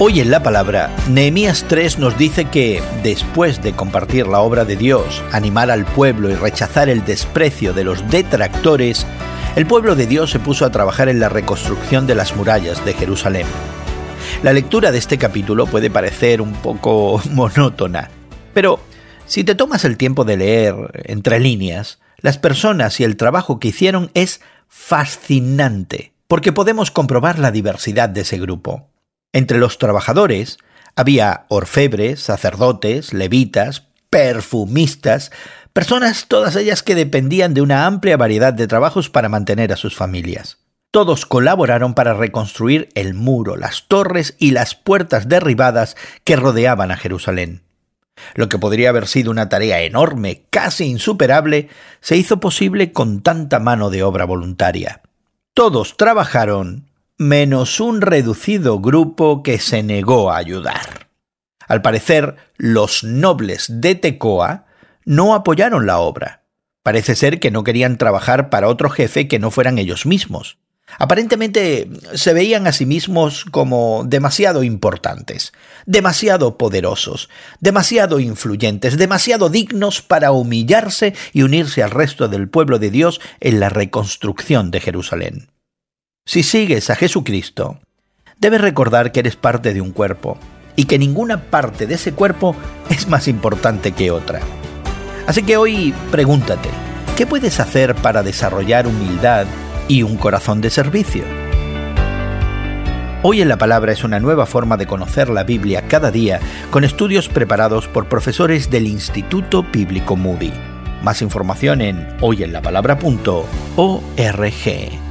Hoy en la palabra, Nehemías 3 nos dice que, después de compartir la obra de Dios, animar al pueblo y rechazar el desprecio de los detractores, el pueblo de Dios se puso a trabajar en la reconstrucción de las murallas de Jerusalén. La lectura de este capítulo puede parecer un poco monótona, pero si te tomas el tiempo de leer entre líneas, las personas y el trabajo que hicieron es fascinante, porque podemos comprobar la diversidad de ese grupo. Entre los trabajadores había orfebres, sacerdotes, levitas, perfumistas, personas todas ellas que dependían de una amplia variedad de trabajos para mantener a sus familias. Todos colaboraron para reconstruir el muro, las torres y las puertas derribadas que rodeaban a Jerusalén. Lo que podría haber sido una tarea enorme, casi insuperable, se hizo posible con tanta mano de obra voluntaria. Todos trabajaron menos un reducido grupo que se negó a ayudar. Al parecer, los nobles de Tecoa no apoyaron la obra. Parece ser que no querían trabajar para otro jefe que no fueran ellos mismos. Aparentemente se veían a sí mismos como demasiado importantes, demasiado poderosos, demasiado influyentes, demasiado dignos para humillarse y unirse al resto del pueblo de Dios en la reconstrucción de Jerusalén. Si sigues a Jesucristo, debes recordar que eres parte de un cuerpo y que ninguna parte de ese cuerpo es más importante que otra. Así que hoy pregúntate, ¿qué puedes hacer para desarrollar humildad y un corazón de servicio? Hoy en la Palabra es una nueva forma de conocer la Biblia cada día con estudios preparados por profesores del Instituto Bíblico Moody. Más información en hoyenlapalabra.org.